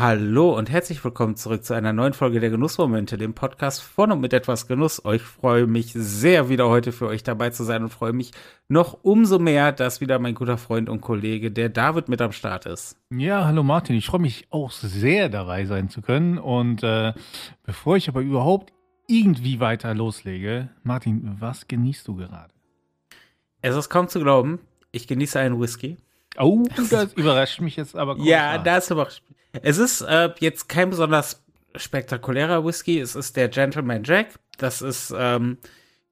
Hallo und herzlich willkommen zurück zu einer neuen Folge der Genussmomente, dem Podcast von und mit etwas Genuss. Ich freue mich sehr, wieder heute für euch dabei zu sein und freue mich noch umso mehr, dass wieder mein guter Freund und Kollege, der David, mit am Start ist. Ja, hallo Martin. Ich freue mich auch sehr dabei sein zu können. Und äh, bevor ich aber überhaupt irgendwie weiter loslege, Martin, was genießt du gerade? Es ist kaum zu glauben, ich genieße einen Whisky. Oh, das überrascht mich jetzt aber kurz. Ja, das überrascht mich. Es ist äh, jetzt kein besonders spektakulärer Whisky. Es ist der Gentleman Jack. Das ist ähm,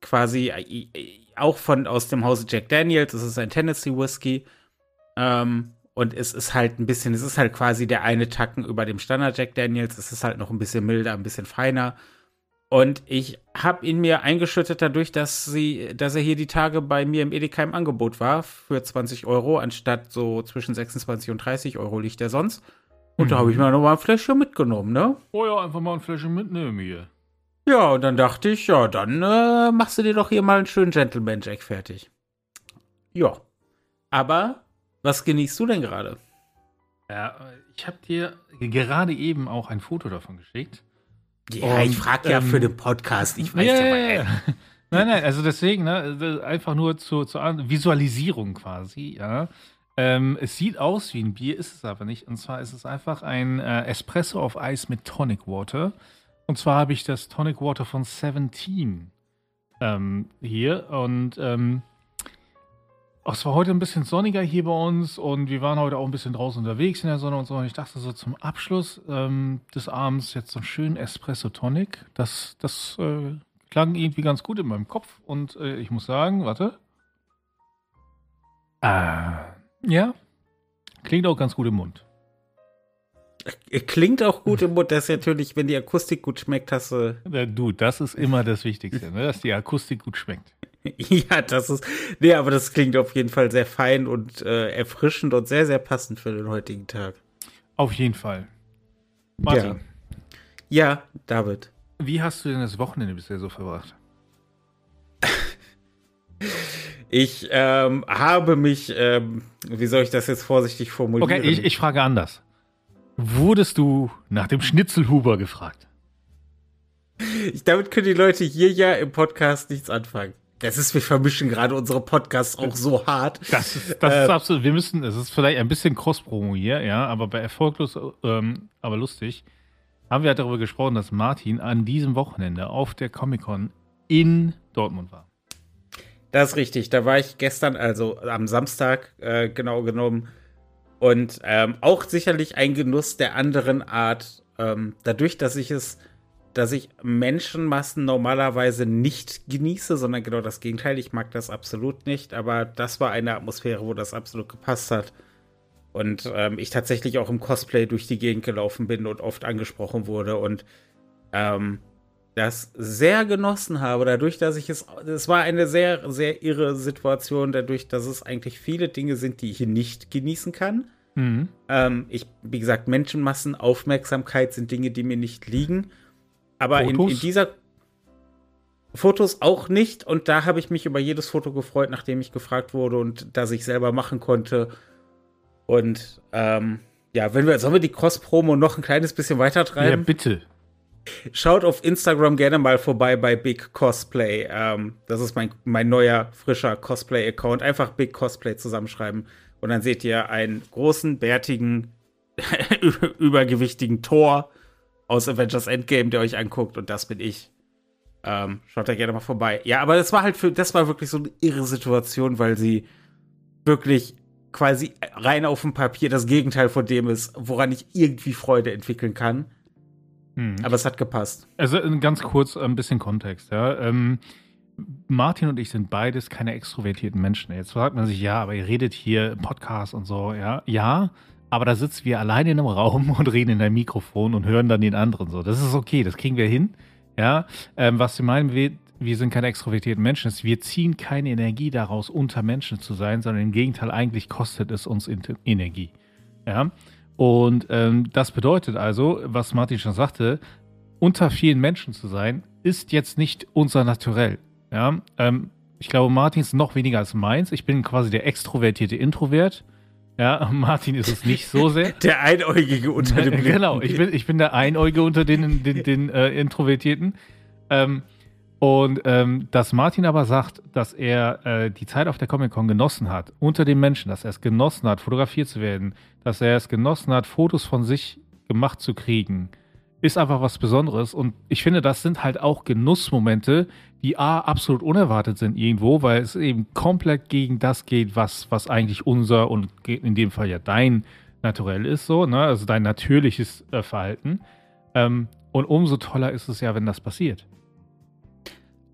quasi äh, auch von aus dem Hause Jack Daniels. Es ist ein Tennessee Whisky. Ähm, und es ist halt ein bisschen, es ist halt quasi der eine Tacken über dem Standard Jack Daniels. Es ist halt noch ein bisschen milder, ein bisschen feiner. Und ich habe ihn mir eingeschüttet dadurch, dass sie, dass er hier die Tage bei mir im Edeka im Angebot war für 20 Euro, anstatt so zwischen 26 und 30 Euro liegt er sonst. Und mhm. da habe ich mir noch mal ein Fläschchen mitgenommen, ne? Oh ja, einfach mal ein Fläschchen mitnehmen hier. Ja, und dann dachte ich, ja, dann äh, machst du dir doch hier mal einen schönen Gentleman Jack fertig. Ja. Aber was genießt du denn gerade? Ja, ich habe dir gerade eben auch ein Foto davon geschickt. Ja, und, ich frage ja ähm, für den Podcast. Ich weiß yeah, ja, ja, ja. Nein, nein, also deswegen, ne, einfach nur zur, zur Visualisierung quasi, ja. Ähm, es sieht aus wie ein Bier, ist es aber nicht. Und zwar ist es einfach ein äh, Espresso auf Eis mit Tonic Water. Und zwar habe ich das Tonic Water von 17 ähm, hier. Und ähm, es war heute ein bisschen sonniger hier bei uns und wir waren heute auch ein bisschen draußen unterwegs in der Sonne und so. Und ich dachte so zum Abschluss ähm, des Abends jetzt so einen schönen Espresso Tonic. Das, das äh, klang irgendwie ganz gut in meinem Kopf. Und äh, ich muss sagen, warte. Ah ja. Klingt auch ganz gut im Mund. Klingt auch gut im Mund, das ist natürlich, wenn die Akustik gut schmeckt, hast du. Du, das ist immer das Wichtigste, ne? dass die Akustik gut schmeckt. ja, das ist. Nee, aber das klingt auf jeden Fall sehr fein und äh, erfrischend und sehr, sehr passend für den heutigen Tag. Auf jeden Fall. Martin. Ja, ja David. Wie hast du denn das Wochenende bisher so verbracht? Ich ähm, habe mich, ähm, wie soll ich das jetzt vorsichtig formulieren? Okay, ich, ich frage anders. Wurdest du nach dem Schnitzelhuber gefragt? Ich, damit können die Leute hier ja im Podcast nichts anfangen. Das ist, wir vermischen gerade unsere Podcasts auch so hart. Das ist, das äh, ist absolut, wir müssen, es ist vielleicht ein bisschen Cross-Promo hier, ja, aber bei Erfolglos, ähm, aber lustig, haben wir halt darüber gesprochen, dass Martin an diesem Wochenende auf der Comic-Con in Dortmund war. Das ist richtig. Da war ich gestern, also am Samstag äh, genau genommen. Und ähm, auch sicherlich ein Genuss der anderen Art. Ähm, dadurch, dass ich es, dass ich Menschenmassen normalerweise nicht genieße, sondern genau das Gegenteil. Ich mag das absolut nicht. Aber das war eine Atmosphäre, wo das absolut gepasst hat. Und ähm, ich tatsächlich auch im Cosplay durch die Gegend gelaufen bin und oft angesprochen wurde. Und ähm, das sehr genossen habe, dadurch, dass ich es, es war eine sehr, sehr irre Situation, dadurch, dass es eigentlich viele Dinge sind, die ich nicht genießen kann. Mhm. Ähm, ich, wie gesagt, Menschenmassen, Aufmerksamkeit sind Dinge, die mir nicht liegen. Aber in, in, dieser Fotos auch nicht. Und da habe ich mich über jedes Foto gefreut, nachdem ich gefragt wurde und das ich selber machen konnte. Und ähm, ja, wenn wir, sollen wir die Cross-Promo noch ein kleines bisschen weiter treiben? Ja, bitte. Schaut auf Instagram gerne mal vorbei bei Big Cosplay. Ähm, das ist mein, mein neuer, frischer Cosplay-Account. Einfach Big Cosplay zusammenschreiben. Und dann seht ihr einen großen, bärtigen, übergewichtigen Tor aus Avengers Endgame, der euch anguckt. Und das bin ich. Ähm, schaut da gerne mal vorbei. Ja, aber das war halt für, das war wirklich so eine irre Situation, weil sie wirklich quasi rein auf dem Papier das Gegenteil von dem ist, woran ich irgendwie Freude entwickeln kann. Mhm. Aber es hat gepasst. Also äh, ganz kurz ein bisschen Kontext, ja. Ähm, Martin und ich sind beides keine extrovertierten Menschen. Jetzt fragt man sich, ja, aber ihr redet hier im Podcast und so, ja. Ja, aber da sitzen wir alleine in einem Raum und reden in ein Mikrofon und hören dann den anderen so. Das ist okay, das kriegen wir hin. Ja, ähm, was sie meinen, wir, wir sind keine extrovertierten Menschen, ist, wir ziehen keine Energie daraus, unter Menschen zu sein, sondern im Gegenteil, eigentlich kostet es uns Energie. Ja, und ähm, das bedeutet also, was Martin schon sagte, unter vielen Menschen zu sein, ist jetzt nicht unser Naturell. Ja, ähm, ich glaube, Martin ist noch weniger als meins. Ich bin quasi der extrovertierte Introvert. Ja, Martin ist es nicht so sehr. Der Einäugige unter dem Blinden. Genau, ich bin, ich bin der Einäugige unter den, den, den äh, Introvertierten. Ähm, und ähm, dass Martin aber sagt, dass er äh, die Zeit auf der Comic-Con genossen hat, unter den Menschen, dass er es genossen hat, fotografiert zu werden, dass er es genossen hat, Fotos von sich gemacht zu kriegen, ist einfach was Besonderes. Und ich finde, das sind halt auch Genussmomente, die A, absolut unerwartet sind irgendwo, weil es eben komplett gegen das geht, was, was eigentlich unser und in dem Fall ja dein Naturell ist, so, ne? also dein natürliches äh, Verhalten. Ähm, und umso toller ist es ja, wenn das passiert.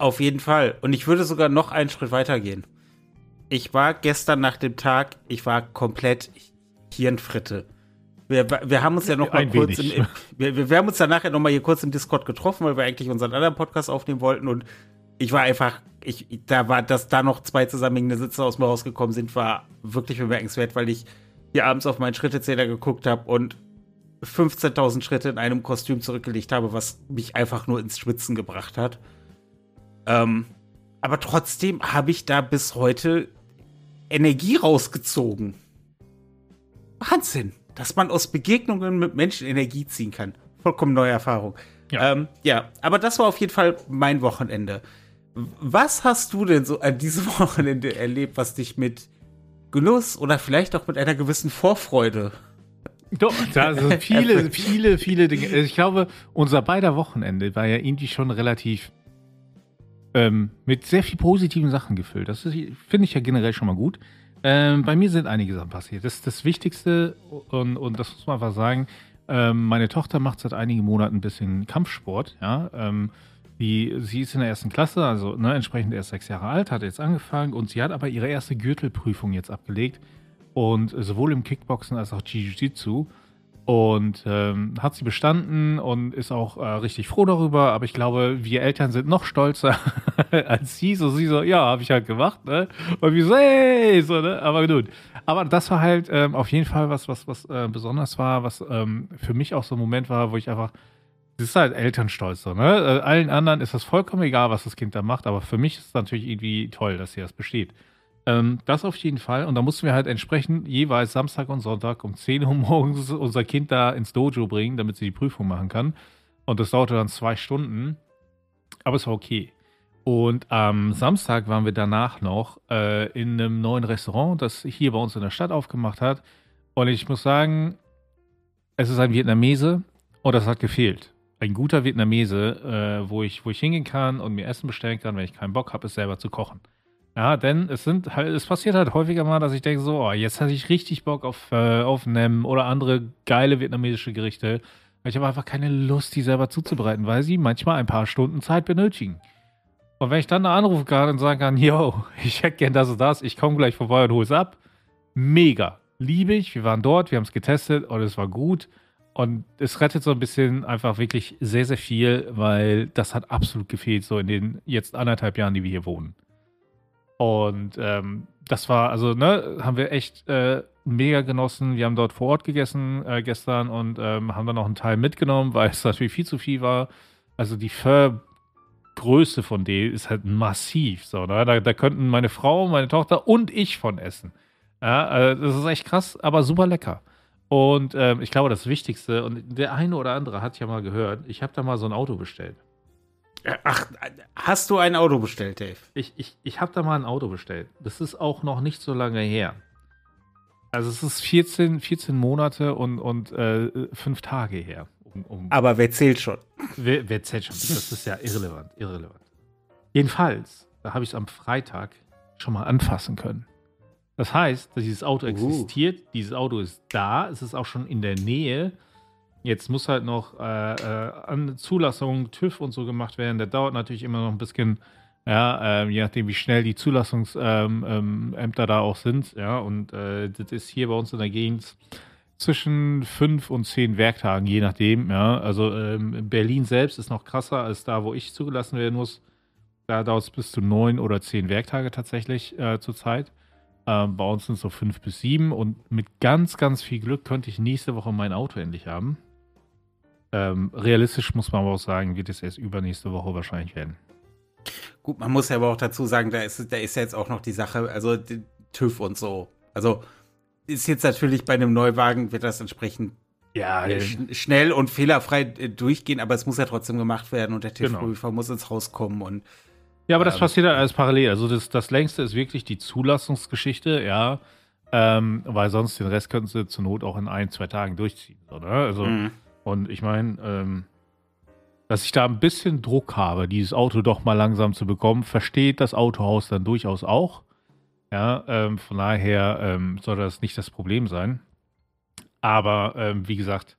Auf jeden Fall. Und ich würde sogar noch einen Schritt weiter gehen. Ich war gestern nach dem Tag, ich war komplett Hirnfritte. Wir, wir haben uns ja noch mal Ein kurz wenig. im, wir, wir haben uns dann nachher noch mal hier kurz im Discord getroffen, weil wir eigentlich unseren anderen Podcast aufnehmen wollten und ich war einfach, ich, da war, dass da noch zwei zusammenhängende Sitze aus mir rausgekommen sind, war wirklich bemerkenswert, weil ich hier abends auf meinen Schrittezähler geguckt habe und 15.000 Schritte in einem Kostüm zurückgelegt habe, was mich einfach nur ins Schwitzen gebracht hat. Ähm, aber trotzdem habe ich da bis heute Energie rausgezogen. Wahnsinn, dass man aus Begegnungen mit Menschen Energie ziehen kann. Vollkommen neue Erfahrung. Ja. Ähm, ja, aber das war auf jeden Fall mein Wochenende. Was hast du denn so an diesem Wochenende erlebt, was dich mit Genuss oder vielleicht auch mit einer gewissen Vorfreude Doch, da sind viele, viele, viele Dinge. Also Ich glaube, unser beider Wochenende war ja irgendwie schon relativ ähm, mit sehr viel positiven Sachen gefüllt. Das ist- finde ich ja generell schon mal gut. Ähm, bei mir sind einige Sachen passiert. Das, das Wichtigste, und, und das muss man einfach sagen, ähm, meine Tochter macht seit einigen Monaten ein bisschen Kampfsport. Ja? Ähm, die, sie ist in der ersten Klasse, also ne, entsprechend erst sechs Jahre alt, hat jetzt angefangen und sie hat aber ihre erste Gürtelprüfung jetzt abgelegt. Und sowohl im Kickboxen als auch Jiu-Jitsu. Und ähm, hat sie bestanden und ist auch äh, richtig froh darüber. Aber ich glaube, wir Eltern sind noch stolzer als sie. So, sie so, ja, habe ich halt gemacht. Ne? Und wir so, hey, so, ne? Aber gut. Aber das war halt ähm, auf jeden Fall was, was, was äh, besonders war, was ähm, für mich auch so ein Moment war, wo ich einfach, das ist halt Elternstolz ne? Äh, allen anderen ist das vollkommen egal, was das Kind da macht, aber für mich ist es natürlich irgendwie toll, dass hier das besteht. Ähm, das auf jeden Fall. Und da mussten wir halt entsprechend jeweils Samstag und Sonntag um 10 Uhr morgens unser Kind da ins Dojo bringen, damit sie die Prüfung machen kann. Und das dauerte dann zwei Stunden. Aber es war okay. Und am Samstag waren wir danach noch äh, in einem neuen Restaurant, das hier bei uns in der Stadt aufgemacht hat. Und ich muss sagen, es ist ein Vietnamese und das hat gefehlt. Ein guter Vietnamese, äh, wo, ich, wo ich hingehen kann und mir Essen bestellen kann, wenn ich keinen Bock habe, es selber zu kochen. Ja, denn es sind halt, es passiert halt häufiger mal, dass ich denke so, oh, jetzt hatte ich richtig Bock auf, äh, auf Nem oder andere geile vietnamesische Gerichte. Ich habe einfach keine Lust, die selber zuzubereiten, weil sie manchmal ein paar Stunden Zeit benötigen. Und wenn ich dann eine anrufen kann und sagen kann, yo, ich hätte gern das und das, ich komme gleich vorbei und hole es ab. Mega. Liebe ich. Wir waren dort, wir haben es getestet und es war gut. Und es rettet so ein bisschen einfach wirklich sehr, sehr viel, weil das hat absolut gefehlt, so in den jetzt anderthalb Jahren, die wir hier wohnen. Und ähm, das war, also, ne, haben wir echt äh, mega genossen. Wir haben dort vor Ort gegessen äh, gestern und ähm, haben dann noch einen Teil mitgenommen, weil es natürlich viel zu viel war. Also die Vergröße von denen ist halt massiv. So, ne? da, da könnten meine Frau, meine Tochter und ich von essen. Ja, äh, das ist echt krass, aber super lecker. Und ähm, ich glaube, das Wichtigste, und der eine oder andere hat ja mal gehört, ich habe da mal so ein Auto bestellt. Ach, hast du ein Auto bestellt, Dave? Ich, ich, ich habe da mal ein Auto bestellt. Das ist auch noch nicht so lange her. Also es ist 14, 14 Monate und, und äh, fünf Tage her. Um, um, Aber wer zählt schon? wer, wer zählt schon? Das ist ja irrelevant, irrelevant. Jedenfalls, da habe ich es am Freitag schon mal anfassen können. Das heißt, dass dieses Auto Uh. existiert, dieses Auto ist da, es ist auch schon in der Nähe. Jetzt muss halt noch äh, äh, Zulassung, TÜV und so gemacht werden. Der dauert natürlich immer noch ein bisschen, ja, ähm, je nachdem, wie schnell die Zulassungs-Ämter ähm, ähm, da auch sind. Ja, und äh, das ist hier bei uns in der Gegend zwischen fünf und zehn Werktagen, je nachdem. Ja, also ähm, in Berlin selbst ist noch krasser als da, wo ich zugelassen werden muss. Da dauert es bis zu neun oder zehn Werktage tatsächlich äh, zurzeit. Ähm, bei uns sind es so fünf bis sieben und mit ganz, ganz viel Glück könnte ich nächste Woche mein Auto endlich haben. Ähm, realistisch muss man aber auch sagen, wird es erst übernächste Woche wahrscheinlich werden. Gut, man muss ja aber auch dazu sagen, da ist, da ist ja jetzt auch noch die Sache, also die TÜV und so. Also ist jetzt natürlich bei einem Neuwagen, wird das entsprechend ja, äh, sch schnell und fehlerfrei äh, durchgehen, aber es muss ja trotzdem gemacht werden und der TÜV-Prüfer genau. muss ins Haus kommen und ja, aber das ähm, passiert halt alles parallel. Also das, das längste ist wirklich die Zulassungsgeschichte, ja. Ähm, weil sonst den Rest könnten sie zur Not auch in ein, zwei Tagen durchziehen. So, ne? Also, mhm. Und ich meine, ähm, dass ich da ein bisschen Druck habe, dieses Auto doch mal langsam zu bekommen, versteht das Autohaus dann durchaus auch. Ja, ähm, von daher ähm, soll das nicht das Problem sein. Aber ähm, wie gesagt,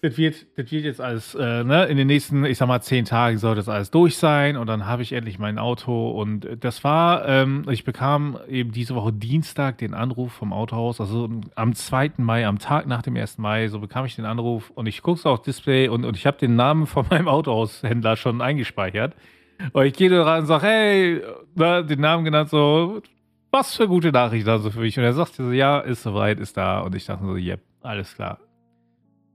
das wird, das wird jetzt alles, äh, ne, in den nächsten, ich sag mal, zehn Tagen soll das alles durch sein und dann habe ich endlich mein Auto und das war, ähm, ich bekam eben diese Woche Dienstag den Anruf vom Autohaus, also am 2. Mai, am Tag nach dem 1. Mai, so bekam ich den Anruf und ich gucke auf Display und, und ich habe den Namen von meinem Autohaushändler schon eingespeichert und ich gehe da rein und sage, hey, ne, den Namen genannt, so, was für gute Nachrichten also für mich und er sagt so, ja, ist soweit, ist da und ich dachte so, yep, alles klar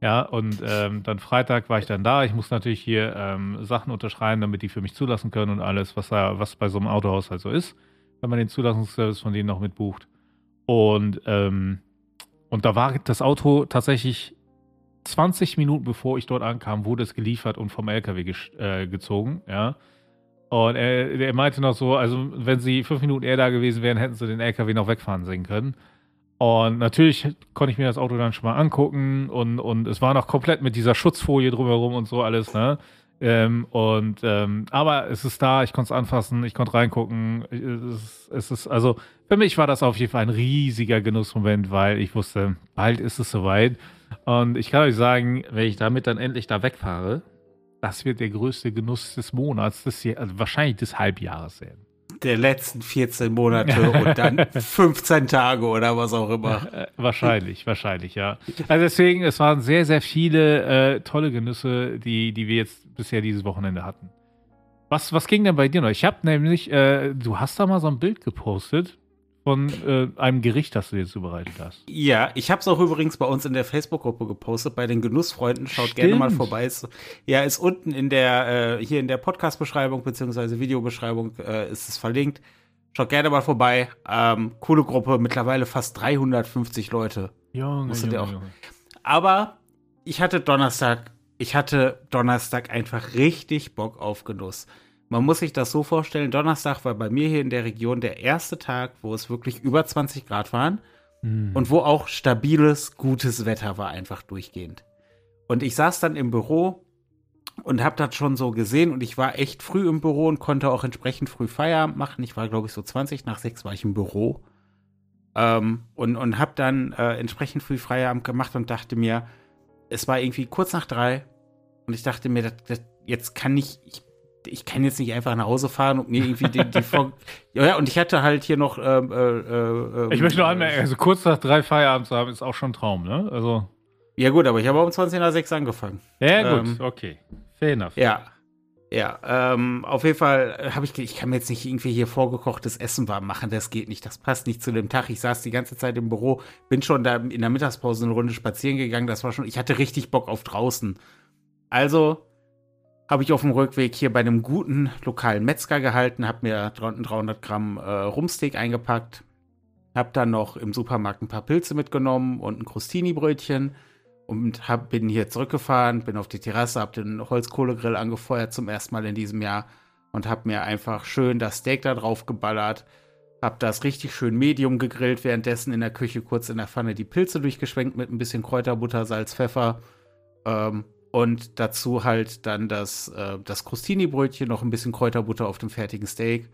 ja, und ähm, dann Freitag war ich dann da. Ich muss natürlich hier ähm, Sachen unterschreiben, damit die für mich zulassen können und alles, was da, was bei so einem Autohaus halt so ist, wenn man den Zulassungsservice von denen noch mitbucht. Und, ähm, und da war das Auto tatsächlich 20 Minuten bevor ich dort ankam, wurde es geliefert und vom LKW äh, gezogen, ja. Und er, er meinte noch so, also wenn sie fünf Minuten eher da gewesen wären, hätten sie den LKW noch wegfahren sehen können. Und natürlich konnte ich mir das Auto dann schon mal angucken und, und es war noch komplett mit dieser Schutzfolie drumherum und so alles, ne? Ähm, und ähm, aber es ist da, ich konnte es anfassen, ich konnte reingucken. Es, es, ist, also für mich war das auf jeden Fall ein riesiger Genussmoment, weil ich wusste, bald ist es soweit. Und ich kann euch sagen, wenn ich damit dann endlich da wegfahre, das wird der größte Genuss des Monats, des, also wahrscheinlich des Halbjahres werden der letzten 14 Monate und dann 15 Tage oder was auch immer. Äh, wahrscheinlich, wahrscheinlich, ja. Also deswegen, es waren sehr, sehr viele äh, tolle Genüsse, die, die wir jetzt bisher dieses Wochenende hatten. Was, was ging denn bei dir noch? Ich habe nämlich, äh, du hast da mal so ein Bild gepostet von äh, einem Gericht, das du dir zubereitet hast. Ja, ich habe es auch übrigens bei uns in der Facebook-Gruppe gepostet, bei den Genussfreunden. Schaut Stimmt. gerne mal vorbei. Ist, ja, ist unten in der, äh, hier in der Podcast-Beschreibung beziehungsweise Videobeschreibung äh, ist es verlinkt. Schaut gerne mal vorbei. Ähm, coole Gruppe, mittlerweile fast 350 Leute. Junge, Junge, auch. Junge. Aber ich hatte Donnerstag, ich hatte Donnerstag einfach richtig Bock auf Genuss. Man muss sich das so vorstellen, Donnerstag war bei mir hier in der Region der erste Tag, wo es wirklich über 20 Grad waren mhm. und wo auch stabiles, gutes Wetter war einfach durchgehend. Und ich saß dann im Büro und habe das schon so gesehen und ich war echt früh im Büro und konnte auch entsprechend früh Feierabend machen. Ich war, glaube ich, so 20 nach 6 war ich im Büro ähm, und, und habe dann äh, entsprechend früh Feierabend gemacht und dachte mir, es war irgendwie kurz nach drei und ich dachte mir, das, das, jetzt kann ich, ich ich kann jetzt nicht einfach nach Hause fahren und mir irgendwie die, die Vor Ja, und ich hatte halt hier noch. Ähm, äh, äh, ich möchte nur anmerken, also kurz nach drei Feierabend zu haben, ist auch schon ein Traum, ne? Also. Ja, gut, aber ich habe um 20 nach 6 angefangen. Ja, gut, ähm, okay. Fair enough. Ja. Ja, ähm, auf jeden Fall habe ich, ich kann mir jetzt nicht irgendwie hier vorgekochtes Essen warm machen, das geht nicht, das passt nicht zu dem Tag. Ich saß die ganze Zeit im Büro, bin schon da in der Mittagspause eine Runde spazieren gegangen, das war schon, ich hatte richtig Bock auf draußen. Also habe ich auf dem Rückweg hier bei einem guten lokalen Metzger gehalten, habe mir 300 Gramm äh, Rumsteak eingepackt, habe dann noch im Supermarkt ein paar Pilze mitgenommen und ein Crostini-Brötchen und hab, bin hier zurückgefahren, bin auf die Terrasse, habe den Holzkohlegrill angefeuert zum ersten Mal in diesem Jahr und habe mir einfach schön das Steak da drauf geballert, habe das richtig schön medium gegrillt, währenddessen in der Küche kurz in der Pfanne die Pilze durchgeschwenkt mit ein bisschen Kräuterbutter, Salz, Pfeffer ähm, und dazu halt dann das, äh, das Crostini-Brötchen, noch ein bisschen Kräuterbutter auf dem fertigen Steak.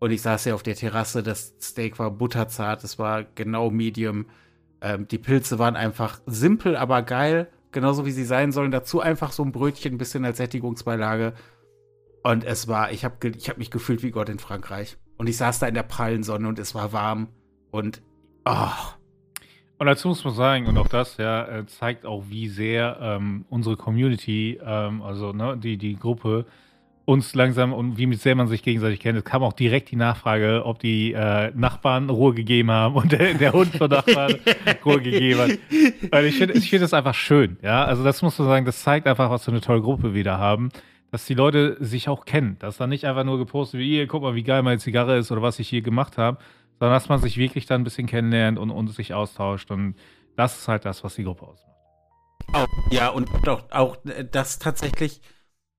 Und ich saß ja auf der Terrasse, das Steak war butterzart, es war genau medium. Ähm, die Pilze waren einfach simpel, aber geil, genauso wie sie sein sollen. Dazu einfach so ein Brötchen, ein bisschen als Sättigungsbeilage. Und es war, ich habe ich hab mich gefühlt wie Gott in Frankreich. Und ich saß da in der prallen Sonne und es war warm. Und, oh, und dazu muss man sagen, und auch das ja, äh, zeigt auch, wie sehr ähm, unsere Community, ähm, also ne, die, die Gruppe, uns langsam und wie sehr man sich gegenseitig kennt. Es kam auch direkt die Nachfrage, ob die äh, Nachbarn Ruhe gegeben haben und der, der Hund von Nachbarn Ruhe gegeben hat. Weil ich finde ich find das einfach schön. Ja, also das muss man sagen, das zeigt einfach, was für eine tolle Gruppe wir da haben. Dass die Leute sich auch kennen. Dass da nicht einfach nur gepostet wird, hier, guck mal, wie geil meine Zigarre ist oder was ich hier gemacht habe, sondern dass man sich wirklich dann ein bisschen kennenlernt und, und sich austauscht. Und das ist halt das, was die Gruppe ausmacht. Auch, ja, und auch, auch das tatsächlich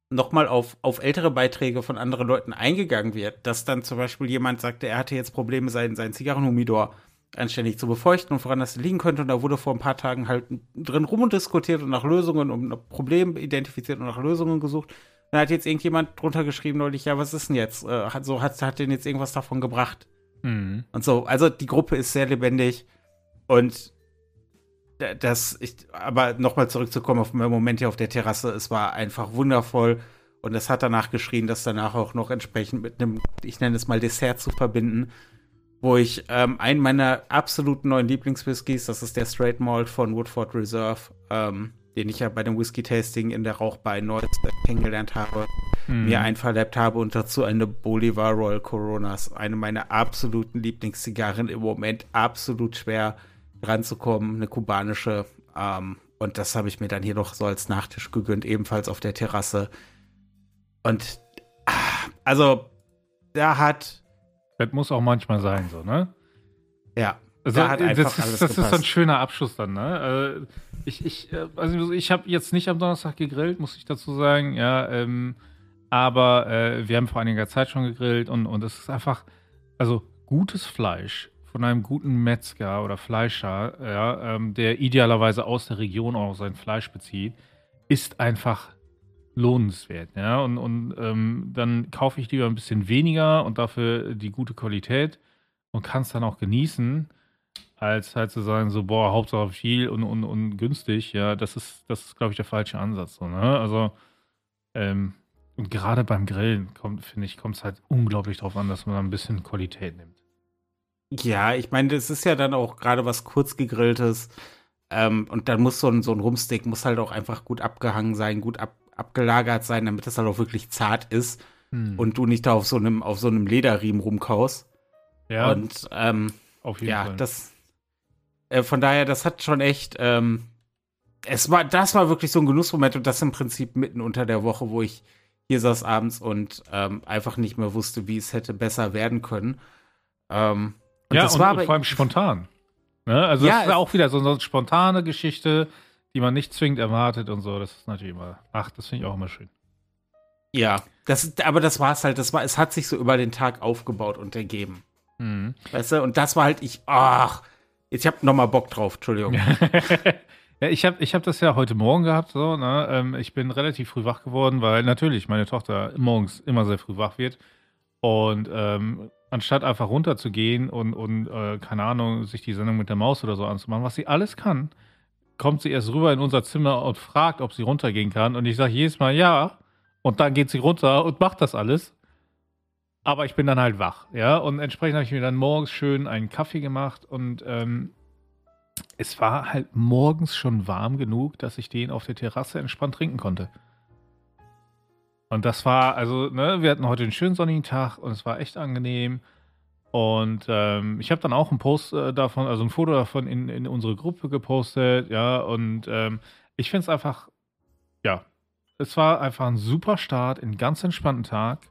nochmal auf, auf ältere Beiträge von anderen Leuten eingegangen wird, dass dann zum Beispiel jemand sagte, er hatte jetzt Probleme, seinen, seinen Zigarrenhumidor anständig zu befeuchten und woran das liegen könnte. Und da wurde vor ein paar Tagen halt drin rumdiskutiert und nach Lösungen und nach Problemen identifiziert und nach Lösungen gesucht. Dann hat jetzt irgendjemand drunter geschrieben neulich, ja, was ist denn jetzt? Äh, hat, so, hat, hat denn jetzt irgendwas davon gebracht? Mhm. Und so, also die Gruppe ist sehr lebendig und das, ich, aber nochmal zurückzukommen auf meinen Moment hier auf der Terrasse, es war einfach wundervoll und es hat danach geschrien, das danach auch noch entsprechend mit einem, ich nenne es mal Dessert zu verbinden, wo ich ähm, einen meiner absoluten neuen Lieblingswhiskys, das ist der Straight Malt von Woodford Reserve, ähm, den ich ja bei dem Whisky-Tasting in der Rauchbar in Neuss kennengelernt habe, hm. mir einverleibt habe und dazu eine Bolivar Royal Coronas, eine meiner absoluten Lieblingszigarren im Moment, absolut schwer ranzukommen, eine kubanische. Ähm, und das habe ich mir dann hier noch so als Nachtisch gegönnt, ebenfalls auf der Terrasse. Und ah, also, da hat. Das muss auch manchmal sein, so, ne? Ja. Also, da das, ist, das ist, ein schöner Abschluss dann, ne? Äh, ich, ich, äh, also ich habe jetzt nicht am Donnerstag gegrillt, muss ich dazu sagen, ja. Ähm, aber äh, wir haben vor einiger Zeit schon gegrillt und, und es ist einfach, also gutes Fleisch von einem guten Metzger oder Fleischer, ja, ähm, der idealerweise aus der Region auch sein Fleisch bezieht, ist einfach lohnenswert. Ja? Und, und ähm, dann kaufe ich lieber ein bisschen weniger und dafür die gute Qualität und kann es dann auch genießen, als halt zu sagen, so, boah, Hauptsache viel und, und, und günstig. Ja, das ist, das ist, glaube ich, der falsche Ansatz. So, ne? Also, ähm, und gerade beim Grillen kommt, finde ich, kommt es halt unglaublich darauf an, dass man ein bisschen Qualität nimmt. Ja, ich meine, das ist ja dann auch gerade was kurz gegrilltes. Ähm, und dann muss so ein, so ein Rumsteak muss halt auch einfach gut abgehangen sein, gut ab, abgelagert sein, damit das halt auch wirklich zart ist hm. und du nicht da auf so einem, auf so einem Lederriemen rumkaust. Ja. Und ähm, auf jeden ja, Fall. das äh, von daher, das hat schon echt, ähm, es war, das war wirklich so ein Genussmoment und das im Prinzip mitten unter der Woche, wo ich hier saß abends und ähm, einfach nicht mehr wusste, wie es hätte besser werden können. Ähm, und ja, das und, war und vor allem spontan. Ne? Also ja, das ist auch wieder so eine spontane Geschichte, die man nicht zwingend erwartet und so. Das ist natürlich immer, ach, das finde ich auch immer schön. Ja, das, aber das war es halt. Das war, es hat sich so über den Tag aufgebaut und ergeben. Mhm. Weißt du, und das war halt ich, ach, jetzt hab noch mal Bock drauf, Entschuldigung. ja, ich habe ich hab das ja heute Morgen gehabt, so, ne? Ähm, ich bin relativ früh wach geworden, weil natürlich meine Tochter morgens immer sehr früh wach wird. Und ähm, anstatt einfach runterzugehen und, und äh, keine Ahnung, sich die Sendung mit der Maus oder so anzumachen, was sie alles kann, kommt sie erst rüber in unser Zimmer und fragt, ob sie runtergehen kann. Und ich sage jedes Mal ja. Und dann geht sie runter und macht das alles. Aber ich bin dann halt wach, ja. Und entsprechend habe ich mir dann morgens schön einen Kaffee gemacht und ähm, es war halt morgens schon warm genug, dass ich den auf der Terrasse entspannt trinken konnte. Und das war, also, ne, wir hatten heute einen schönen sonnigen Tag und es war echt angenehm. Und ähm, ich habe dann auch einen Post äh, davon, also ein Foto davon in, in unsere Gruppe gepostet, ja, und ähm, ich finde es einfach, ja, es war einfach ein super Start, einen ganz entspannten Tag.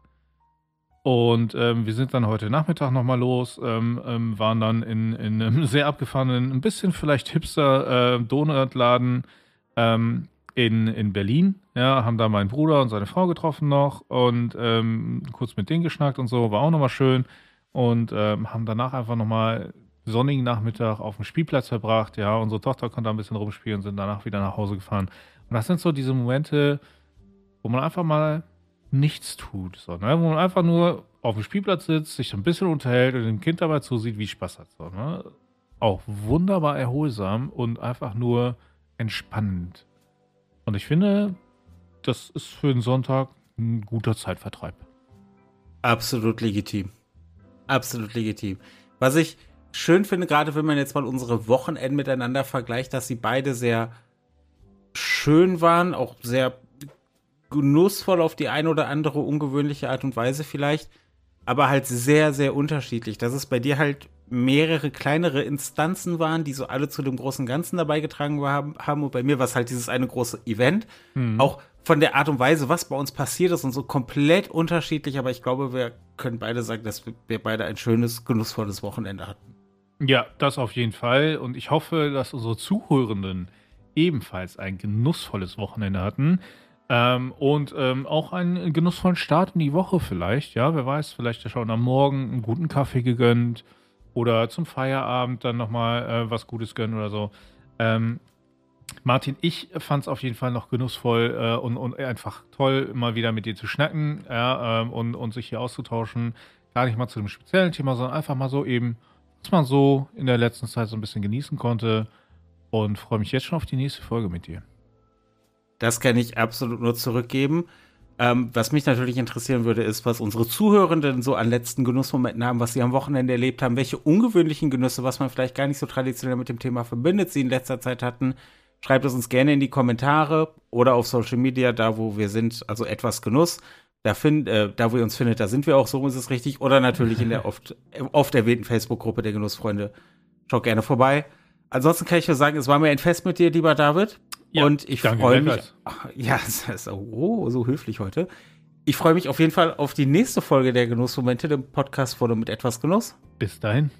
Und ähm, wir sind dann heute Nachmittag nochmal los, ähm, ähm, waren dann in, in einem sehr abgefahrenen, ein bisschen vielleicht hipster äh, Donutladen ähm, in, in Berlin. Ja, haben da meinen Bruder und seine Frau getroffen noch und ähm, kurz mit denen geschnackt und so, war auch nochmal schön. Und ähm, haben danach einfach nochmal sonnigen Nachmittag auf dem Spielplatz verbracht. Ja, unsere Tochter konnte ein bisschen rumspielen und sind danach wieder nach Hause gefahren. Und das sind so diese Momente, wo man einfach mal nichts tut, so, ne? wo man einfach nur auf dem Spielplatz sitzt, sich ein bisschen unterhält und dem Kind dabei zusieht, wie Spaß hat. So, ne? Auch wunderbar erholsam und einfach nur entspannend. Und ich finde, das ist für einen Sonntag ein guter Zeitvertreib. Absolut legitim. Absolut legitim. Was ich schön finde, gerade wenn man jetzt mal unsere Wochenenden miteinander vergleicht, dass sie beide sehr schön waren, auch sehr genussvoll auf die eine oder andere ungewöhnliche Art und Weise vielleicht, aber halt sehr, sehr unterschiedlich. Dass es bei dir halt mehrere kleinere Instanzen waren, die so alle zu dem großen Ganzen dabei getragen haben, und bei mir war es halt dieses eine große Event. Mhm. Auch von der Art und Weise, was bei uns passiert ist und so komplett unterschiedlich, aber ich glaube, wir können beide sagen, dass wir beide ein schönes, genussvolles Wochenende hatten. Ja, das auf jeden Fall. Und ich hoffe, dass unsere Zuhörenden ebenfalls ein genussvolles Wochenende hatten. Ähm, und ähm, auch einen genussvollen Start in die Woche vielleicht. Ja, wer weiß, vielleicht schon am Morgen einen guten Kaffee gegönnt oder zum Feierabend dann nochmal äh, was Gutes gönnen oder so. Ähm, Martin, ich fand es auf jeden Fall noch genussvoll äh, und, und, einfach toll, mal wieder mit dir zu schnacken ja, ähm, und, und sich hier auszutauschen. Gar nicht mal zu einem speziellen Thema, sondern einfach mal so eben, was man so in der letzten Zeit so ein bisschen genießen konnte. Und freue mich jetzt schon auf die nächste Folge mit dir. Das kann ich absolut nur zurückgeben. Ähm, was mich natürlich interessieren würde, ist, was unsere Zuhörenden so an letzten Genussmomenten haben, was sie am Wochenende erlebt haben, welche ungewöhnlichen Genüsse, was man vielleicht gar nicht so traditionell mit dem Thema verbindet, sie in letzter Zeit hatten. Schreibt es uns gerne in die Kommentare oder auf Social Media, da wo wir sind, also etwas Genuss. Da, find, äh, da wo ihr uns findet, da sind wir auch, so ist es richtig. Oder natürlich in der oft, oft erwähnten Facebook-Gruppe der Genussfreunde. Schaut gerne vorbei. Ansonsten kann ich nur sagen, es war mir ein Fest mit dir, lieber David. Ja, und ich freue mich. Ach, ja, es ist oh, so höflich heute. Ich freue mich auf jeden Fall auf die nächste Folge der Genussmomente, dem Podcast von mit etwas Genuss. Bis dahin.